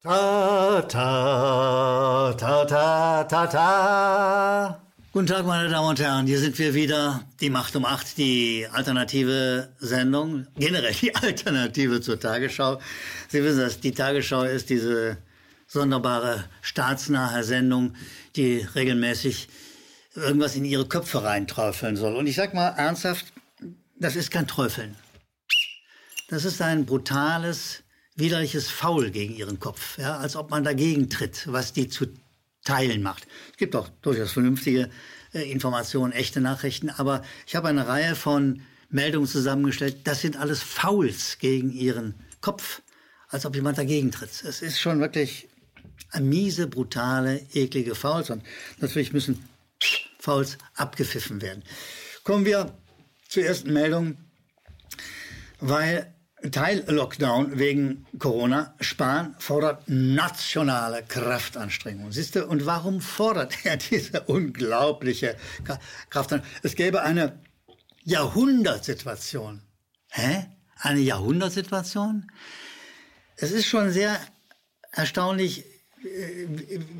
Ta, ta, ta, ta, ta, ta. Guten Tag, meine Damen und Herren. Hier sind wir wieder. Die Macht um acht, die alternative Sendung. Generell die Alternative zur Tagesschau. Sie wissen das, die Tagesschau ist diese sonderbare staatsnahe Sendung, die regelmäßig irgendwas in ihre Köpfe reinträufeln soll. Und ich sag mal ernsthaft, das ist kein Träufeln. Das ist ein brutales, widerliches Faul gegen ihren Kopf, ja, als ob man dagegen tritt, was die zu teilen macht. Es gibt auch durchaus vernünftige äh, Informationen, echte Nachrichten, aber ich habe eine Reihe von Meldungen zusammengestellt, das sind alles Fouls gegen ihren Kopf, als ob jemand dagegen tritt. Es ist schon wirklich eine miese, brutale, eklige Fouls und natürlich müssen Fouls abgepfiffen werden. Kommen wir zur ersten Meldung, weil Teil-Lockdown wegen Corona. Spahn fordert nationale Kraftanstrengungen. Siehst du, und warum fordert er diese unglaubliche Kraftanstrengung? Es gäbe eine Jahrhundertsituation. Hä? Eine Jahrhundertsituation? Es ist schon sehr erstaunlich, äh,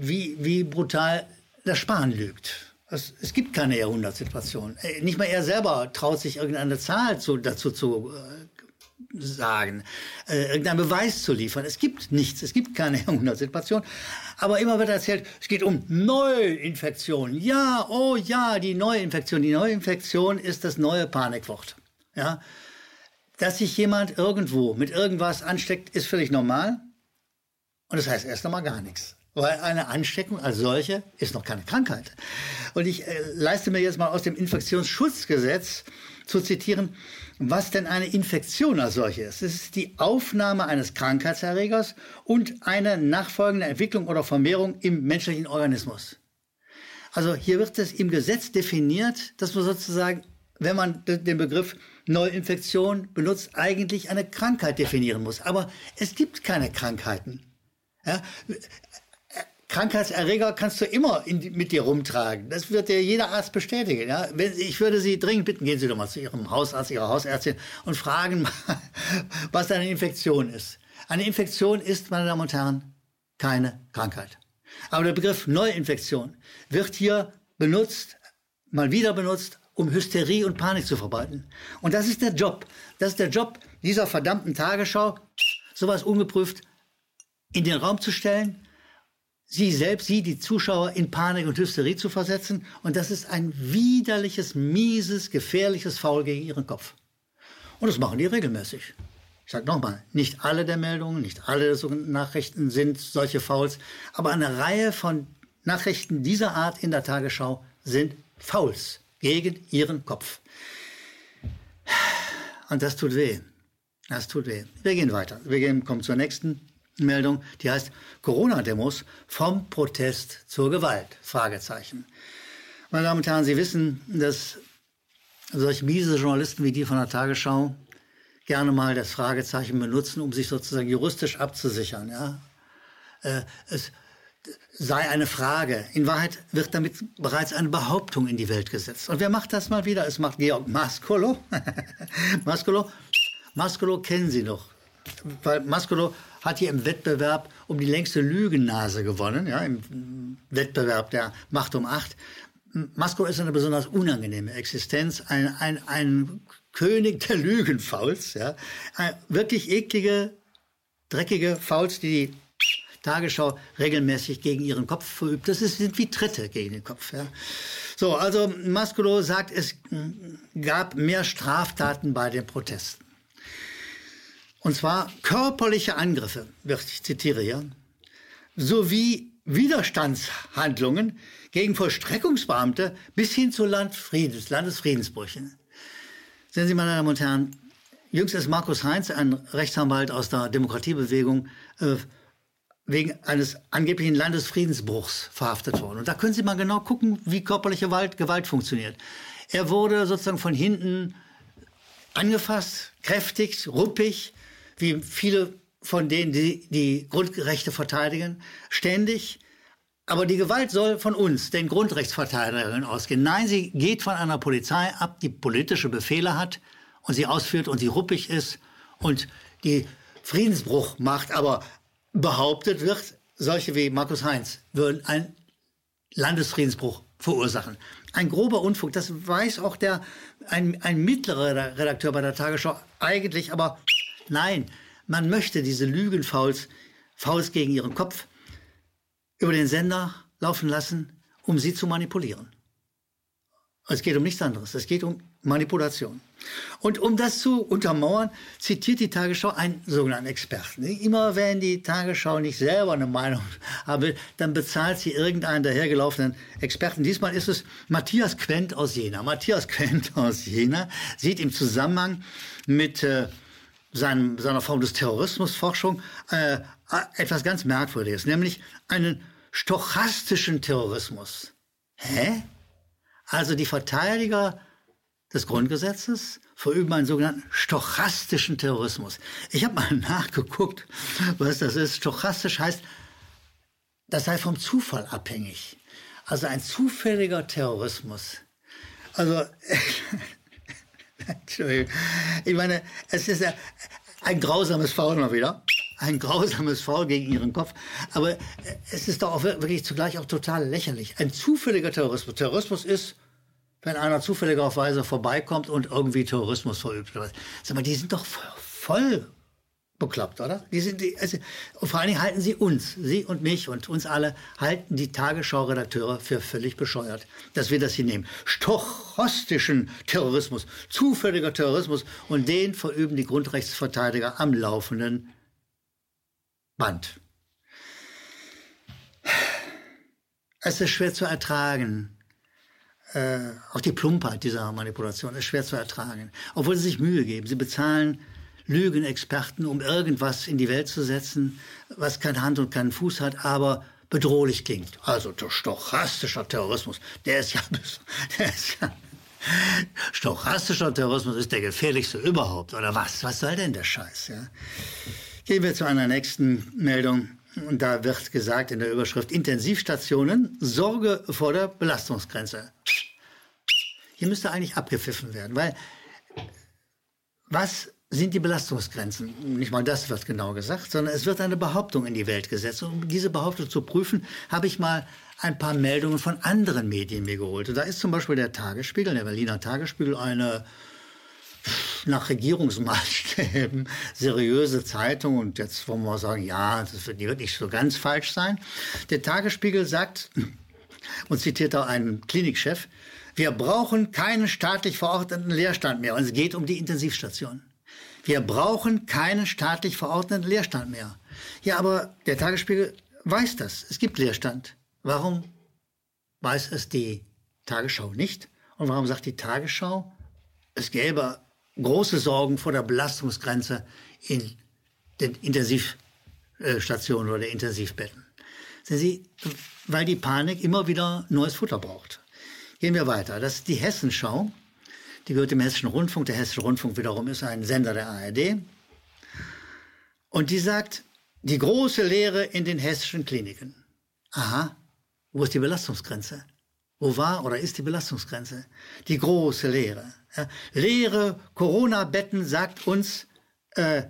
wie, wie brutal der Spahn lügt. Es, es, gibt keine Jahrhundertsituation. Äh, nicht mal er selber traut sich irgendeine Zahl zu, dazu zu äh, sagen, äh, irgendeinen Beweis zu liefern. Es gibt nichts, es gibt keine Jahrhundertsituation. Aber immer wird erzählt, es geht um Neuinfektion. Ja, oh ja, die Neuinfektion. Die Neuinfektion ist das neue Panikwort. Ja, dass sich jemand irgendwo mit irgendwas ansteckt, ist völlig normal. Und das heißt erst einmal gar nichts. Weil eine Ansteckung als solche ist noch keine Krankheit. Und ich äh, leiste mir jetzt mal aus dem Infektionsschutzgesetz zu zitieren, was denn eine Infektion als solche ist. Es ist die Aufnahme eines Krankheitserregers und eine nachfolgende Entwicklung oder Vermehrung im menschlichen Organismus. Also hier wird es im Gesetz definiert, dass man sozusagen, wenn man den Begriff Neuinfektion benutzt, eigentlich eine Krankheit definieren muss. Aber es gibt keine Krankheiten. Ja, Krankheitserreger kannst du immer die, mit dir rumtragen. Das wird dir jeder Arzt bestätigen. Ja? Wenn, ich würde Sie dringend bitten, gehen Sie doch mal zu Ihrem Hausarzt, Ihrer Hausärztin und fragen mal, was eine Infektion ist. Eine Infektion ist, meine Damen und Herren, keine Krankheit. Aber der Begriff Neuinfektion wird hier benutzt, mal wieder benutzt, um Hysterie und Panik zu verbreiten. Und das ist der Job. Das ist der Job dieser verdammten Tagesschau, sowas ungeprüft in den Raum zu stellen sie selbst, sie, die Zuschauer, in Panik und Hysterie zu versetzen. Und das ist ein widerliches, mieses, gefährliches Faul gegen ihren Kopf. Und das machen die regelmäßig. Ich sage nochmal, nicht alle der Meldungen, nicht alle der sogenannten Nachrichten sind solche Fouls, aber eine Reihe von Nachrichten dieser Art in der Tagesschau sind Fouls gegen ihren Kopf. Und das tut weh. Das tut weh. Wir gehen weiter. Wir gehen, kommen zur nächsten Meldung, die heißt Corona-Demos vom Protest zur Gewalt? Fragezeichen. Meine Damen und Herren, Sie wissen, dass solche miese Journalisten wie die von der Tagesschau gerne mal das Fragezeichen benutzen, um sich sozusagen juristisch abzusichern. Ja? Äh, es sei eine Frage. In Wahrheit wird damit bereits eine Behauptung in die Welt gesetzt. Und wer macht das mal wieder? Es macht Georg Maskolo. Maskolo, Maskolo kennen Sie noch. Weil Maskolo hat hier im Wettbewerb um die längste Lügennase gewonnen, ja, im Wettbewerb der Macht um Acht. Masko ist eine besonders unangenehme Existenz, ein, ein, ein König der Lügenfauls, ja, wirklich eklige, dreckige Fauls, die die Tagesschau regelmäßig gegen ihren Kopf verübt. Das ist, sind wie Tritte gegen den Kopf. Ja. So, also Mascolo sagt, es gab mehr Straftaten bei den Protesten. Und zwar körperliche Angriffe, ich zitiere hier, sowie Widerstandshandlungen gegen Vollstreckungsbeamte bis hin zu Landfriedens, Landesfriedensbrüchen. Sehen Sie, meine Damen und Herren, jüngst ist Markus Heinz, ein Rechtsanwalt aus der Demokratiebewegung, äh, wegen eines angeblichen Landesfriedensbruchs verhaftet worden. Und da können Sie mal genau gucken, wie körperliche Gewalt, Gewalt funktioniert. Er wurde sozusagen von hinten angefasst, kräftig, ruppig, wie viele von denen, die die Grundrechte verteidigen, ständig. Aber die Gewalt soll von uns, den Grundrechtsverteidigern, ausgehen. Nein, sie geht von einer Polizei ab, die politische Befehle hat und sie ausführt und sie ruppig ist und die Friedensbruch macht, aber behauptet wird, solche wie Markus Heinz würden einen Landesfriedensbruch verursachen. Ein grober Unfug, das weiß auch der, ein, ein mittlerer Redakteur bei der Tagesschau eigentlich, aber nein, man möchte diese Lügenfauls, Fouls gegen ihren Kopf über den Sender laufen lassen, um sie zu manipulieren. Es geht um nichts anderes. Es geht um Manipulation. Und um das zu untermauern, zitiert die Tagesschau einen sogenannten Experten. Immer wenn die Tagesschau nicht selber eine Meinung will, dann bezahlt sie irgendeinen dahergelaufenen Experten. Diesmal ist es Matthias Quent aus Jena. Matthias Quent aus Jena sieht im Zusammenhang mit äh, seinem, seiner Form des Terrorismusforschung äh, etwas ganz Merkwürdiges, nämlich einen stochastischen Terrorismus. Hä? Also die Verteidiger des Grundgesetzes verüben einen sogenannten stochastischen Terrorismus. Ich habe mal nachgeguckt, was das ist. Stochastisch heißt, das sei vom Zufall abhängig. Also ein zufälliger Terrorismus. Also, Entschuldigung. Ich meine, es ist ja ein grausames Faul mal wieder. Ein grausames Faul gegen ihren Kopf. Aber es ist doch auch wirklich zugleich auch total lächerlich. Ein zufälliger Terrorismus. Terrorismus ist, wenn einer zufälligerweise vorbeikommt und irgendwie Terrorismus verübt. Sag mal, die sind doch voll bekloppt, oder? Die sind die, also, vor allen Dingen halten sie uns, sie und mich und uns alle, halten die Tagesschau-Redakteure für völlig bescheuert, dass wir das hier nehmen. Stochastischen Terrorismus, zufälliger Terrorismus und den verüben die Grundrechtsverteidiger am laufenden Band. Es ist schwer zu ertragen. Äh, auch die Plumpheit dieser Manipulation ist schwer zu ertragen. Obwohl sie sich Mühe geben. Sie bezahlen Lügenexperten, um irgendwas in die Welt zu setzen, was keine Hand und keinen Fuß hat, aber bedrohlich klingt. Also stochastischer Terrorismus, der ist ja, der ist ja stochastischer Terrorismus ist der gefährlichste überhaupt, oder was? Was soll denn der Scheiß? Ja? Gehen wir zu einer nächsten Meldung. Und da wird gesagt in der Überschrift Intensivstationen, Sorge vor der Belastungsgrenze. Hier müsste eigentlich abgepfiffen werden, weil was sind die Belastungsgrenzen. Nicht mal das wird genau gesagt, sondern es wird eine Behauptung in die Welt gesetzt. Um diese Behauptung zu prüfen, habe ich mal ein paar Meldungen von anderen Medien mir geholt. Und da ist zum Beispiel der Tagesspiegel, der Berliner Tagesspiegel, eine nach Regierungsmaßstäben seriöse Zeitung. Und jetzt wollen wir sagen, ja, das wird, die wird nicht so ganz falsch sein. Der Tagesspiegel sagt und zitiert auch einen Klinikchef, wir brauchen keinen staatlich verordneten Leerstand mehr. Und es geht um die Intensivstation. Wir brauchen keinen staatlich verordneten Leerstand mehr. Ja, aber der Tagesspiegel weiß das. Es gibt Leerstand. Warum weiß es die Tagesschau nicht? Und warum sagt die Tagesschau, es gäbe große Sorgen vor der Belastungsgrenze in den Intensivstationen oder Intensivbetten? Sehen Sie, weil die Panik immer wieder neues Futter braucht. Gehen wir weiter. Das ist die Hessenschau. Die gehört dem Hessischen Rundfunk. Der Hessische Rundfunk wiederum ist ein Sender der ARD. Und die sagt, die große Lehre in den hessischen Kliniken. Aha, wo ist die Belastungsgrenze? Wo war oder ist die Belastungsgrenze? Die große Lehre. Ja, leere Corona-Betten sagt uns äh,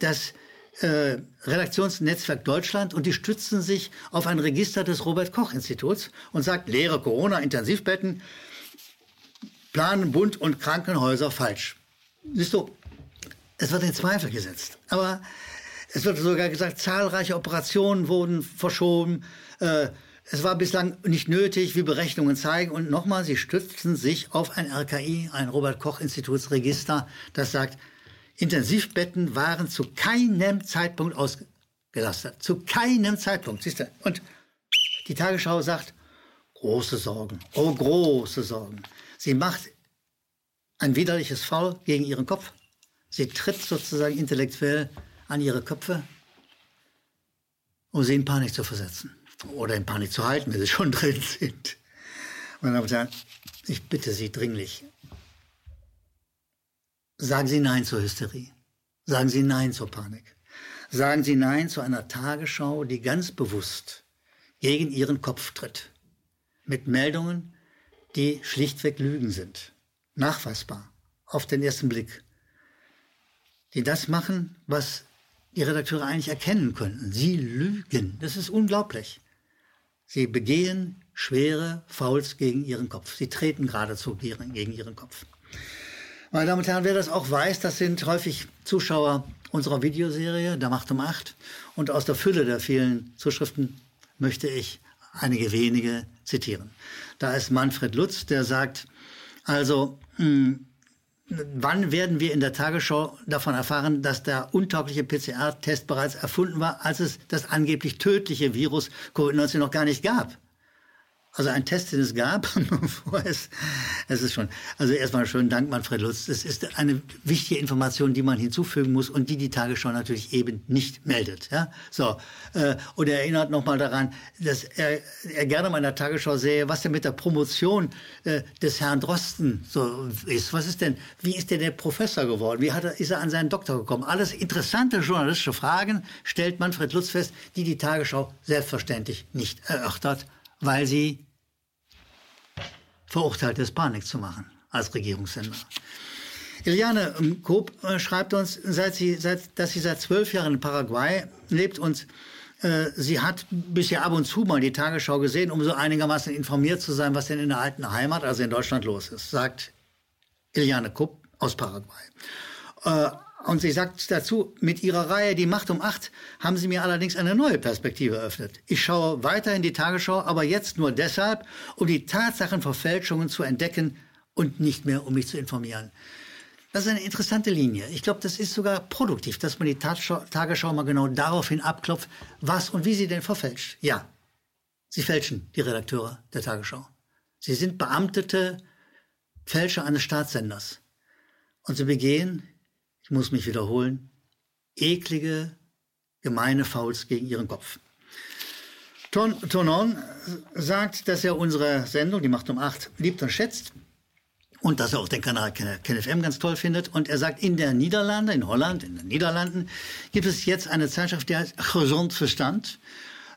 das äh, Redaktionsnetzwerk Deutschland und die stützen sich auf ein Register des Robert Koch Instituts und sagt leere Corona-Intensivbetten planen Bund und Krankenhäuser falsch. Siehst du, es wird in Zweifel gesetzt. Aber es wird sogar gesagt, zahlreiche Operationen wurden verschoben. Äh, es war bislang nicht nötig, wie Berechnungen zeigen. Und nochmal, sie stützen sich auf ein RKI, ein Robert-Koch-Institutsregister, das sagt, Intensivbetten waren zu keinem Zeitpunkt ausgelastet. Zu keinem Zeitpunkt, siehst du. Und die Tagesschau sagt, große Sorgen, oh große Sorgen. Sie macht ein widerliches Foul gegen ihren Kopf. Sie tritt sozusagen intellektuell an ihre Köpfe, um sie in Panik zu versetzen. Oder in Panik zu halten, wenn sie schon drin sind. Und Herren, ich bitte Sie dringlich, sagen Sie Nein zur Hysterie. Sagen Sie Nein zur Panik. Sagen Sie Nein zu einer Tagesschau, die ganz bewusst gegen Ihren Kopf tritt. Mit Meldungen, die schlichtweg Lügen sind. Nachweisbar. Auf den ersten Blick. Die das machen, was die Redakteure eigentlich erkennen könnten. Sie lügen. Das ist unglaublich. Sie begehen schwere Fouls gegen ihren Kopf. Sie treten geradezu gegen ihren Kopf. Meine Damen und Herren, wer das auch weiß, das sind häufig Zuschauer unserer Videoserie, der Macht um Acht. Und aus der Fülle der vielen Zuschriften möchte ich einige wenige zitieren. Da ist Manfred Lutz, der sagt, also, mh, hm, wann werden wir in der Tagesschau davon erfahren, dass der untaugliche PCR-Test bereits erfunden war, als es das angeblich tödliche Virus Covid-19 noch gar nicht gab? Also ein Test, den es gab, es, es ist schon, also erstmal schönen Dank, Manfred Lutz. Das ist eine wichtige Information, die man hinzufügen muss und die die Tagesschau natürlich eben nicht meldet. Ja, so. Äh, und er erinnert nochmal daran, dass er, er gerne mal in der Tagesschau sähe, was denn mit der Promotion äh, des Herrn Drosten so ist. Was ist denn, wie ist denn der Professor geworden? Wie hat er, ist er an seinen Doktor gekommen? Alles interessante journalistische Fragen stellt Manfred Lutz fest, die die Tagesschau selbstverständlich nicht erörtert, weil sie verurteilt ist, Panik zu machen als Regierungssender. Eliane Koop äh, schreibt uns, seit sie, seit, dass sie seit zwölf Jahren in Paraguay lebt und äh, sie hat bisher ab und zu mal die Tagesschau gesehen, um so einigermaßen informiert zu sein, was denn in der alten Heimat, also in Deutschland, los ist, sagt Eliane Kopp aus Paraguay. Äh, und sie sagt dazu, mit ihrer Reihe Die Macht um acht haben sie mir allerdings eine neue Perspektive eröffnet. Ich schaue weiterhin die Tagesschau, aber jetzt nur deshalb, um die Tatsachenverfälschungen zu entdecken und nicht mehr, um mich zu informieren. Das ist eine interessante Linie. Ich glaube, das ist sogar produktiv, dass man die Tagesschau mal genau daraufhin abklopft, was und wie sie denn verfälscht. Ja, sie fälschen, die Redakteure der Tagesschau. Sie sind beamtete Fälscher eines Staatssenders. Und sie begehen ich muss mich wiederholen, eklige, gemeine Fouls gegen ihren Kopf. Ton, Tonon sagt, dass er unsere Sendung, die macht um acht, liebt und schätzt und dass er auch den Kanal KenFM ganz toll findet. Und er sagt, in der Niederlande, in Holland, in den Niederlanden, gibt es jetzt eine Zeitschrift, die heißt Gezond Verstand.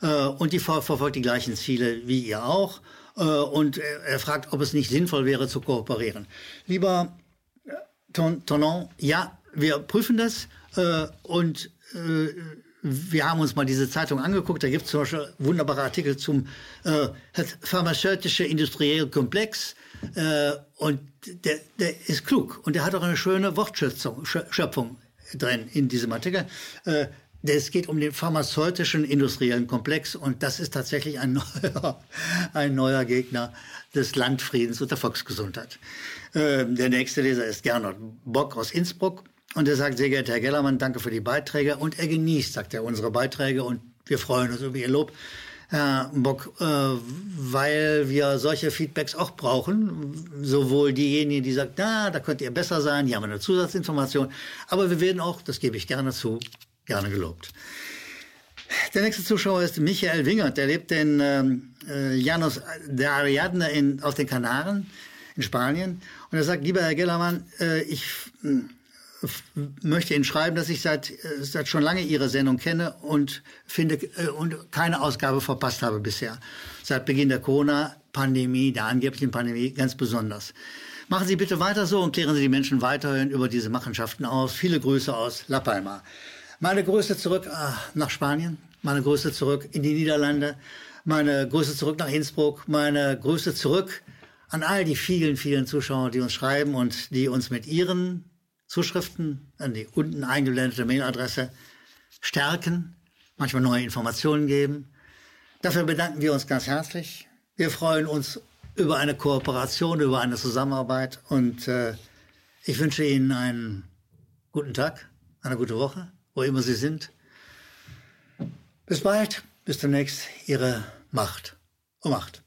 Äh, und die verfolgt die gleichen Ziele wie ihr auch. Äh, und er fragt, ob es nicht sinnvoll wäre, zu kooperieren. Lieber Tonon, ja, wir prüfen das äh, und äh, wir haben uns mal diese Zeitung angeguckt. Da gibt es zum Beispiel wunderbare Artikel zum äh, pharmazeutische industrielle Komplex. Äh, und der, der ist klug und der hat auch eine schöne Wortschöpfung Schöpfung drin in diesem Artikel. Äh, es geht um den pharmazeutischen industriellen Komplex und das ist tatsächlich ein neuer, ein neuer Gegner des Landfriedens und der Volksgesundheit. Äh, der nächste Leser ist Gernot Bock aus Innsbruck. Und er sagt, sehr geehrter Herr Gellermann, danke für die Beiträge. Und er genießt, sagt er, unsere Beiträge und wir freuen uns über Ihr Lob. Herr Bock, äh, weil wir solche Feedbacks auch brauchen. Sowohl diejenigen, die sagen, na, da könnt ihr besser sein, hier haben wir eine Zusatzinformation. Aber wir werden auch, das gebe ich gerne zu, gerne gelobt. Der nächste Zuschauer ist Michael Wingert. Der lebt in ähm, äh, Llanos de Ariadne in, auf den Kanaren in Spanien. Und er sagt, lieber Herr Gellermann, äh, ich möchte Ihnen schreiben, dass ich seit, äh, seit schon lange Ihre Sendung kenne und finde äh, und keine Ausgabe verpasst habe bisher. Seit Beginn der Corona-Pandemie, der angeblichen Pandemie, ganz besonders. Machen Sie bitte weiter so und klären Sie die Menschen weiterhin über diese Machenschaften aus. Viele Grüße aus La Palma. Meine Grüße zurück äh, nach Spanien, meine Grüße zurück in die Niederlande, meine Grüße zurück nach Innsbruck, meine Grüße zurück an all die vielen, vielen Zuschauer, die uns schreiben und die uns mit ihren Zuschriften an die unten eingeblendete Mailadresse stärken, manchmal neue Informationen geben. Dafür bedanken wir uns ganz herzlich. Wir freuen uns über eine Kooperation, über eine Zusammenarbeit und äh, ich wünsche Ihnen einen guten Tag, eine gute Woche, wo immer Sie sind. Bis bald, bis demnächst, Ihre Macht um Macht.